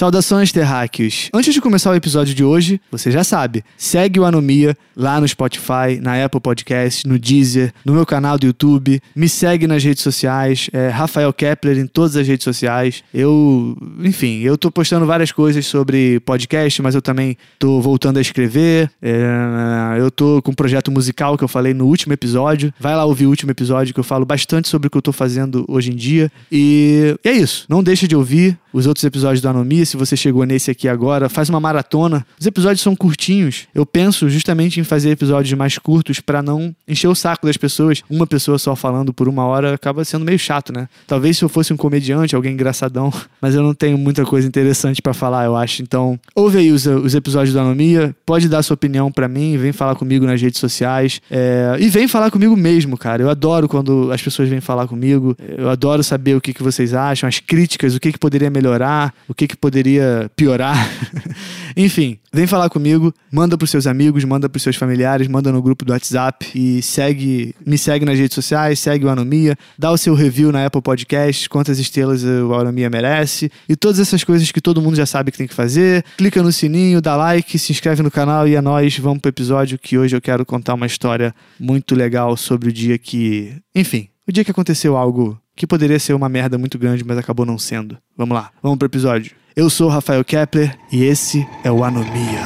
Saudações, terráqueos! Antes de começar o episódio de hoje, você já sabe, segue o Anomia lá no Spotify, na Apple Podcast, no Deezer, no meu canal do YouTube, me segue nas redes sociais, é Rafael Kepler em todas as redes sociais. Eu, enfim, eu tô postando várias coisas sobre podcast, mas eu também tô voltando a escrever, é, eu tô com um projeto musical que eu falei no último episódio, vai lá ouvir o último episódio que eu falo bastante sobre o que eu tô fazendo hoje em dia, e é isso, não deixa de ouvir os outros episódios do Anomia, se você chegou nesse aqui agora, faz uma maratona. Os episódios são curtinhos. Eu penso justamente em fazer episódios mais curtos para não encher o saco das pessoas. Uma pessoa só falando por uma hora acaba sendo meio chato, né? Talvez se eu fosse um comediante, alguém engraçadão, mas eu não tenho muita coisa interessante para falar, eu acho. Então, ouve aí os, os episódios do Anomia, pode dar sua opinião para mim, vem falar comigo nas redes sociais é, e vem falar comigo mesmo, cara. Eu adoro quando as pessoas vêm falar comigo. Eu adoro saber o que, que vocês acham, as críticas, o que, que poderia melhorar, o que, que poderia piorar. Enfim, vem falar comigo, manda pros seus amigos, manda pros seus familiares, manda no grupo do WhatsApp e segue, me segue nas redes sociais, segue o Anomia, dá o seu review na Apple Podcast, quantas estrelas o Anomia merece e todas essas coisas que todo mundo já sabe que tem que fazer. Clica no sininho, dá like, se inscreve no canal e é nóis, vamos pro episódio que hoje eu quero contar uma história muito legal sobre o dia que, enfim, o dia que aconteceu algo que poderia ser uma merda muito grande, mas acabou não sendo. Vamos lá, vamos pro episódio. Eu sou Rafael Kepler e esse é o Anomia.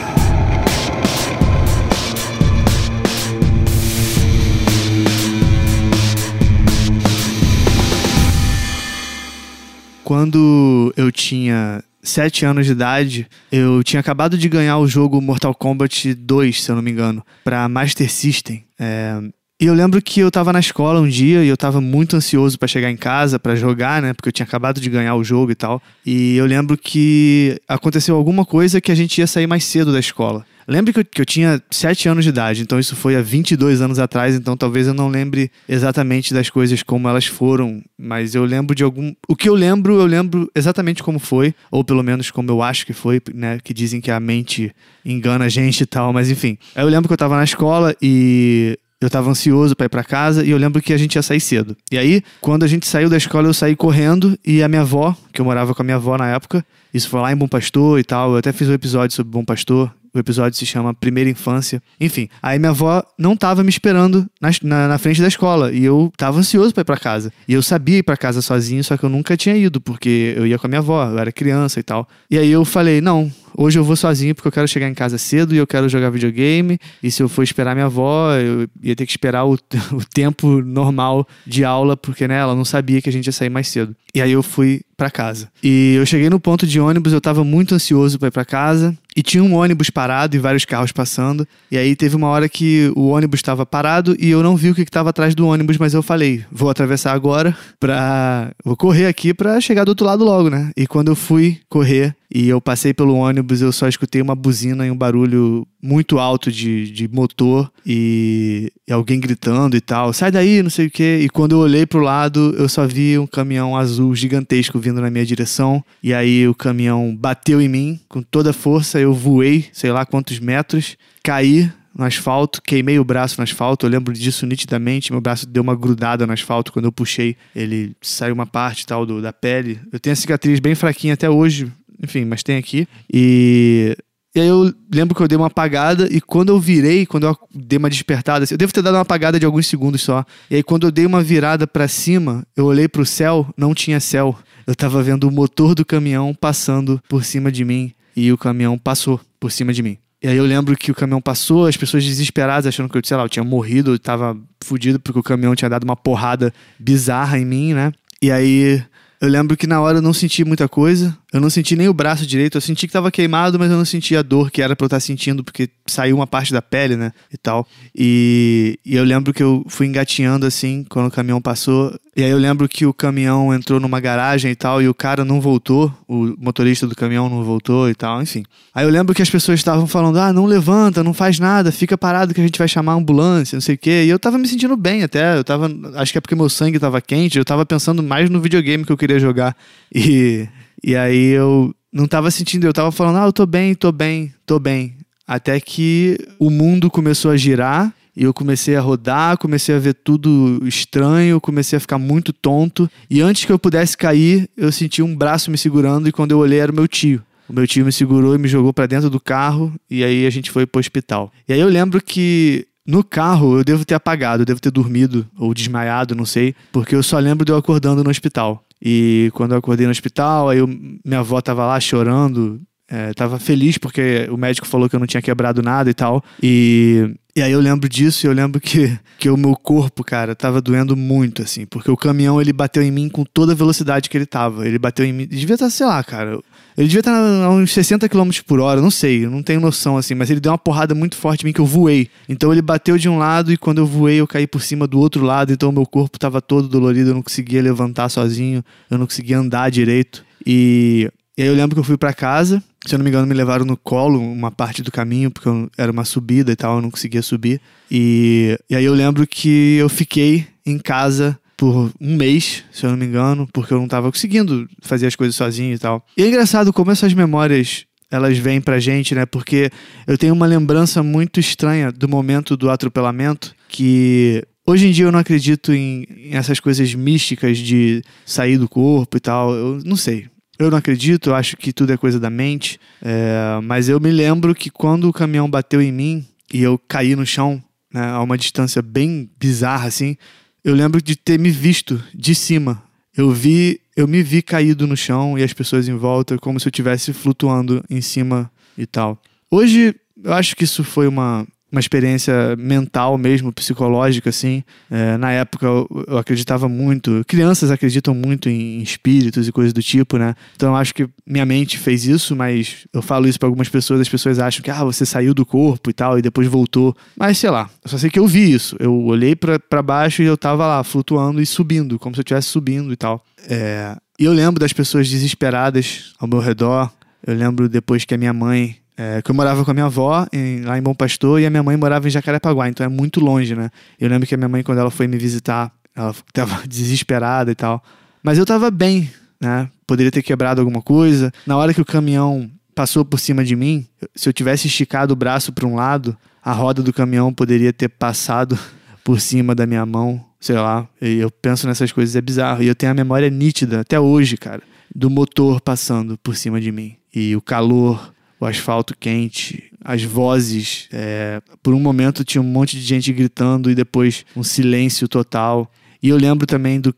Quando eu tinha sete anos de idade, eu tinha acabado de ganhar o jogo Mortal Kombat 2, se eu não me engano, para Master System. É, e eu lembro que eu tava na escola um dia e eu tava muito ansioso para chegar em casa para jogar, né? Porque eu tinha acabado de ganhar o jogo e tal. E eu lembro que aconteceu alguma coisa que a gente ia sair mais cedo da escola. Lembro que eu, que eu tinha 7 anos de idade, então isso foi há 22 anos atrás, então talvez eu não lembre exatamente das coisas como elas foram, mas eu lembro de algum. O que eu lembro, eu lembro exatamente como foi, ou pelo menos como eu acho que foi, né? Que dizem que a mente engana a gente e tal, mas enfim. Eu lembro que eu tava na escola e eu tava ansioso para ir para casa e eu lembro que a gente ia sair cedo. E aí, quando a gente saiu da escola, eu saí correndo e a minha avó, que eu morava com a minha avó na época, isso foi lá em Bom Pastor e tal. Eu até fiz um episódio sobre Bom Pastor. O episódio se chama Primeira Infância. Enfim, aí minha avó não tava me esperando na, na, na frente da escola. E eu tava ansioso pra ir pra casa. E eu sabia ir pra casa sozinho, só que eu nunca tinha ido, porque eu ia com a minha avó, eu era criança e tal. E aí eu falei, não, hoje eu vou sozinho porque eu quero chegar em casa cedo e eu quero jogar videogame. E se eu for esperar minha avó, eu ia ter que esperar o, o tempo normal de aula, porque né, ela não sabia que a gente ia sair mais cedo. E aí eu fui para casa. E eu cheguei no ponto de ônibus, eu tava muito ansioso para ir para casa. E tinha um ônibus parado e vários carros passando. E aí teve uma hora que o ônibus estava parado e eu não vi o que estava atrás do ônibus, mas eu falei, vou atravessar agora pra. Vou correr aqui pra chegar do outro lado logo, né? E quando eu fui correr e eu passei pelo ônibus, eu só escutei uma buzina e um barulho muito alto de, de motor e, e alguém gritando e tal. Sai daí, não sei o quê. E quando eu olhei pro lado, eu só vi um caminhão azul gigantesco vindo na minha direção. E aí o caminhão bateu em mim com toda força. Eu voei, sei lá quantos metros, caí no asfalto, queimei o braço no asfalto, eu lembro disso nitidamente, meu braço deu uma grudada no asfalto quando eu puxei, ele saiu uma parte tal do, da pele. Eu tenho a cicatriz bem fraquinha até hoje, enfim, mas tem aqui. E e aí eu lembro que eu dei uma apagada e quando eu virei, quando eu dei uma despertada, assim, eu devo ter dado uma apagada de alguns segundos só. E aí quando eu dei uma virada para cima, eu olhei pro céu, não tinha céu. Eu tava vendo o motor do caminhão passando por cima de mim e o caminhão passou por cima de mim. E aí eu lembro que o caminhão passou, as pessoas desesperadas achando que eu, sei lá, eu tinha morrido, eu tava fudido porque o caminhão tinha dado uma porrada bizarra em mim, né? E aí eu lembro que na hora eu não senti muita coisa. Eu não senti nem o braço direito. Eu senti que tava queimado, mas eu não senti a dor que era pra eu estar sentindo, porque saiu uma parte da pele, né? E tal. E, e, eu lembro que eu fui engatinhando assim quando o caminhão passou. E aí eu lembro que o caminhão entrou numa garagem e tal, e o cara não voltou. O motorista do caminhão não voltou e tal, enfim. Aí eu lembro que as pessoas estavam falando: ah, não levanta, não faz nada, fica parado que a gente vai chamar a ambulância, não sei o quê. E eu tava me sentindo bem até. Eu tava. Acho que é porque meu sangue tava quente. Eu tava pensando mais no videogame que eu queria jogar. E. E aí eu não tava sentindo, eu tava falando, ah, eu tô bem, tô bem, tô bem. Até que o mundo começou a girar e eu comecei a rodar, comecei a ver tudo estranho, comecei a ficar muito tonto. E antes que eu pudesse cair, eu senti um braço me segurando e quando eu olhei era o meu tio. O meu tio me segurou e me jogou para dentro do carro e aí a gente foi pro hospital. E aí eu lembro que no carro eu devo ter apagado, eu devo ter dormido ou desmaiado, não sei, porque eu só lembro de eu acordando no hospital. E quando eu acordei no hospital, aí eu, minha avó tava lá chorando, é, tava feliz porque o médico falou que eu não tinha quebrado nada e tal. E, e aí eu lembro disso e eu lembro que, que o meu corpo, cara, tava doendo muito, assim. Porque o caminhão, ele bateu em mim com toda a velocidade que ele tava. Ele bateu em mim... Devia estar, sei lá, cara... Ele devia estar a uns 60 km por hora, não sei, não tenho noção assim, mas ele deu uma porrada muito forte em mim que eu voei. Então ele bateu de um lado e quando eu voei eu caí por cima do outro lado, então meu corpo estava todo dolorido, eu não conseguia levantar sozinho, eu não conseguia andar direito. E, e aí eu lembro que eu fui para casa, se eu não me engano me levaram no colo uma parte do caminho, porque eu, era uma subida e tal, eu não conseguia subir. E, e aí eu lembro que eu fiquei em casa por um mês, se eu não me engano, porque eu não estava conseguindo fazer as coisas sozinho e tal. E é engraçado como essas memórias elas vêm pra gente, né? Porque eu tenho uma lembrança muito estranha do momento do atropelamento que hoje em dia eu não acredito em, em essas coisas místicas de sair do corpo e tal. Eu não sei. Eu não acredito, eu acho que tudo é coisa da mente. É, mas eu me lembro que quando o caminhão bateu em mim e eu caí no chão, né, a uma distância bem bizarra assim, eu lembro de ter me visto de cima. Eu vi, eu me vi caído no chão e as pessoas em volta como se eu estivesse flutuando em cima e tal. Hoje eu acho que isso foi uma uma experiência mental mesmo, psicológica, assim. É, na época eu, eu, acreditava muito, crianças acreditam muito em, espíritos e coisas do tipo, né? Então acho que minha mente fez isso, mas eu falo isso para algumas pessoas, as pessoas acham que, ah, você saiu do corpo e tal, e depois voltou. Mas sei lá, eu só sei que eu vi isso. Eu olhei para baixo e eu tava lá, flutuando e subindo, como se eu estivesse subindo e tal. É, e eu lembro das pessoas desesperadas ao meu redor. Eu lembro depois que a minha mãe é, que eu morava com a minha avó em, lá em Bom Pastor e a minha mãe morava em Jacarepaguá, então é muito longe, né? Eu lembro que a minha mãe, quando ela foi me visitar, ela estava desesperada e tal. Mas eu estava bem, né? Poderia ter quebrado alguma coisa. Na hora que o caminhão passou por cima de mim, se eu tivesse esticado o braço para um lado, a roda do caminhão poderia ter passado por cima da minha mão, sei lá. E eu penso nessas coisas, é bizarro. E eu tenho a memória nítida, até hoje, cara, do motor passando por cima de mim. E o calor asfalto quente, as vozes. É, por um momento tinha um monte de gente gritando e depois um silêncio total. E eu lembro também do,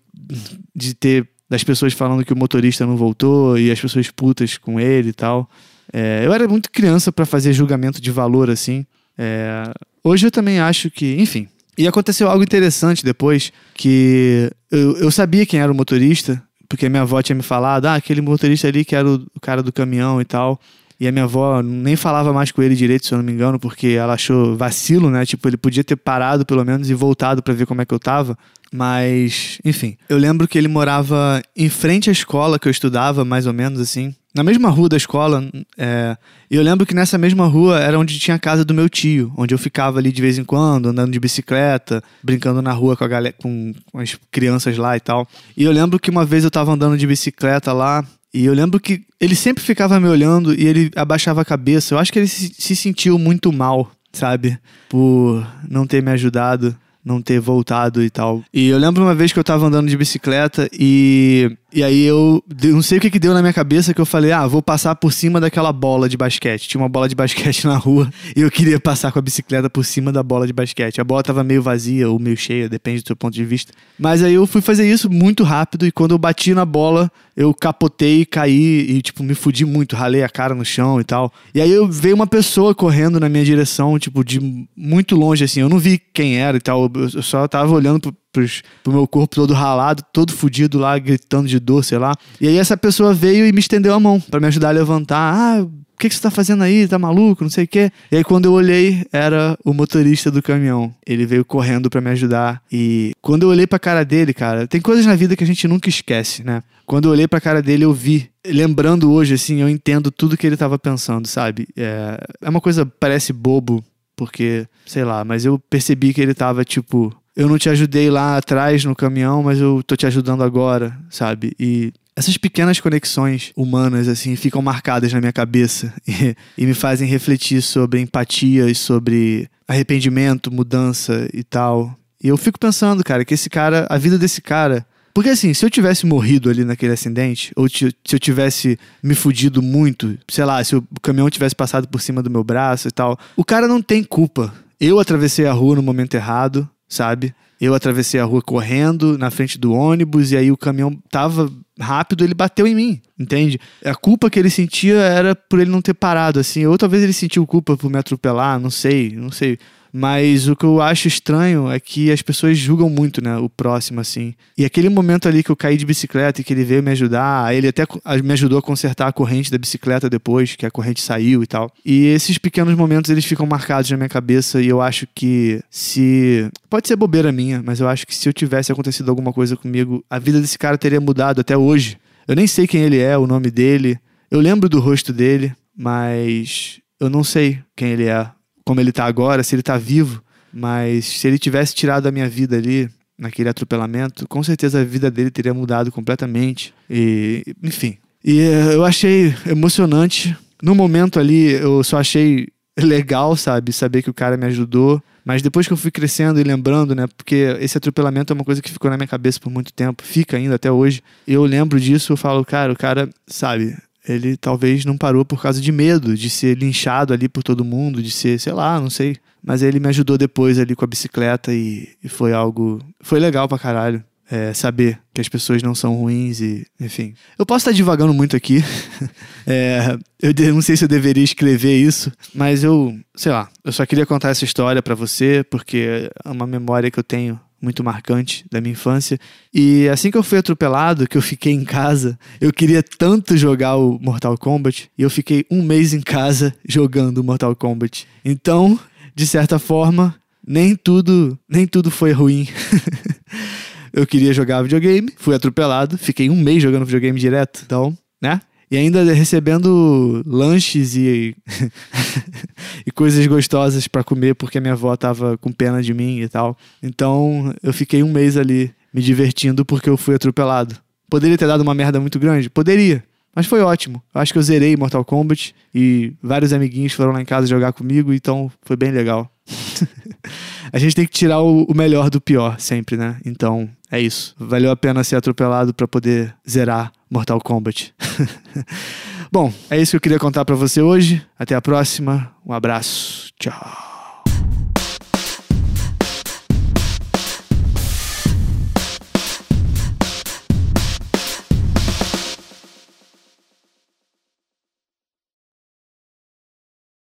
de ter das pessoas falando que o motorista não voltou e as pessoas putas com ele e tal. É, eu era muito criança para fazer julgamento de valor assim. É, hoje eu também acho que, enfim. E aconteceu algo interessante depois que eu, eu sabia quem era o motorista, porque minha avó tinha me falado, ah, aquele motorista ali que era o, o cara do caminhão e tal. E a minha avó nem falava mais com ele direito, se eu não me engano, porque ela achou vacilo, né? Tipo, ele podia ter parado pelo menos e voltado para ver como é que eu tava. Mas, enfim. Eu lembro que ele morava em frente à escola que eu estudava, mais ou menos assim. Na mesma rua da escola. É... E eu lembro que nessa mesma rua era onde tinha a casa do meu tio, onde eu ficava ali de vez em quando, andando de bicicleta, brincando na rua com, a galera, com as crianças lá e tal. E eu lembro que uma vez eu tava andando de bicicleta lá e eu lembro que ele sempre ficava me olhando e ele abaixava a cabeça. Eu acho que ele se, se sentiu muito mal, sabe? Por não ter me ajudado não ter voltado e tal. E eu lembro uma vez que eu tava andando de bicicleta e. E aí eu. Não sei o que, que deu na minha cabeça que eu falei, ah, vou passar por cima daquela bola de basquete. Tinha uma bola de basquete na rua e eu queria passar com a bicicleta por cima da bola de basquete. A bola tava meio vazia ou meio cheia, depende do seu ponto de vista. Mas aí eu fui fazer isso muito rápido e quando eu bati na bola, eu capotei, caí e, tipo, me fudi muito, ralei a cara no chão e tal. E aí eu veio uma pessoa correndo na minha direção, tipo, de muito longe, assim. Eu não vi quem era e tal eu só tava olhando pro, pro meu corpo todo ralado, todo fudido lá, gritando de dor, sei lá. E aí essa pessoa veio e me estendeu a mão para me ajudar a levantar. Ah, o que, que você tá fazendo aí? Tá maluco? Não sei o quê. E aí, quando eu olhei, era o motorista do caminhão. Ele veio correndo para me ajudar. E quando eu olhei pra cara dele, cara, tem coisas na vida que a gente nunca esquece, né? Quando eu olhei pra cara dele, eu vi. Lembrando hoje, assim, eu entendo tudo que ele tava pensando, sabe? É, é uma coisa, parece bobo, porque, sei lá, mas eu percebi que ele tava tipo, eu não te ajudei lá atrás no caminhão, mas eu tô te ajudando agora, sabe? E essas pequenas conexões humanas, assim, ficam marcadas na minha cabeça e, e, me fazem refletir sobre empatia e sobre arrependimento, mudança e tal. E eu fico pensando, cara, que esse cara, a vida desse cara Porque assim, se eu tivesse morrido ali naquele acidente, ou se eu tivesse me fudido muito, sei lá, se o caminhão tivesse passado por cima do meu braço e tal, o cara não tem culpa. Eu atravessei a rua no momento errado, sabe? Eu atravessei a rua correndo na frente do ônibus e aí o caminhão tava rápido, ele bateu em mim, entende? A culpa que ele sentia era por ele não ter parado assim, ou talvez ele sentiu culpa por me atropelar, não sei, não sei. Mas o que eu acho estranho é que as pessoas julgam muito, né? O próximo, assim. E aquele momento ali que eu caí de bicicleta e que ele veio me ajudar, ele até me ajudou a consertar a corrente da bicicleta depois, que a corrente saiu e tal. E esses pequenos momentos, eles ficam marcados na minha cabeça e eu acho que se... Pode ser bobeira minha, mas eu acho que se eu tivesse acontecido alguma coisa comigo, a vida desse cara teria mudado até hoje. Eu nem sei quem ele é, o nome dele. Eu lembro do rosto dele, mas eu não sei quem ele é como ele tá agora, se ele tá vivo, mas se ele tivesse tirado a minha vida ali, naquele atropelamento, com certeza a vida dele teria mudado completamente. E, enfim. E eh, eu achei emocionante. No momento ali, eu só achei legal, sabe? Saber que o cara me ajudou. Mas depois que eu fui crescendo e lembrando, né? Porque esse atropelamento é uma coisa que ficou na minha cabeça por muito tempo, fica ainda até hoje. Eu lembro disso, eu falo, cara, o cara, sabe, ele talvez não parou por causa de medo de ser linchado ali por todo mundo, de ser, sei lá, não sei. Mas ele me ajudou depois ali com a bicicleta e, e foi algo. Foi legal pra caralho. É, saber que as pessoas não são ruins e, enfim. Eu posso estar divagando muito aqui. é, eu não sei se eu deveria escrever isso, mas eu, sei lá, eu só queria contar essa história para você porque é uma memória que eu tenho muito marcante da minha infância. E assim que eu fui atropelado, que eu fiquei em casa, eu queria tanto jogar o Mortal Kombat e eu fiquei um mês em casa jogando Mortal Kombat. Então, de certa forma, nem tudo, nem tudo foi ruim. eu queria jogar videogame, fui atropelado, fiquei um mês jogando videogame direto. Então, né? E ainda recebendo lanches e, e coisas gostosas para comer porque minha avó tava com pena de mim e tal. Então eu fiquei um mês ali me divertindo porque eu fui atropelado. Poderia ter dado uma merda muito grande? Poderia. Mas foi ótimo. Eu acho que eu zerei Mortal Kombat e vários amiguinhos foram lá em casa jogar comigo, então foi bem legal. a gente tem que tirar o, o, melhor do pior sempre, né? Então, é isso. Valeu a pena ser atropelado para poder zerar Mortal Kombat. Bom, é isso que eu queria contar para você hoje. Até a próxima. Um abraço. Tchau.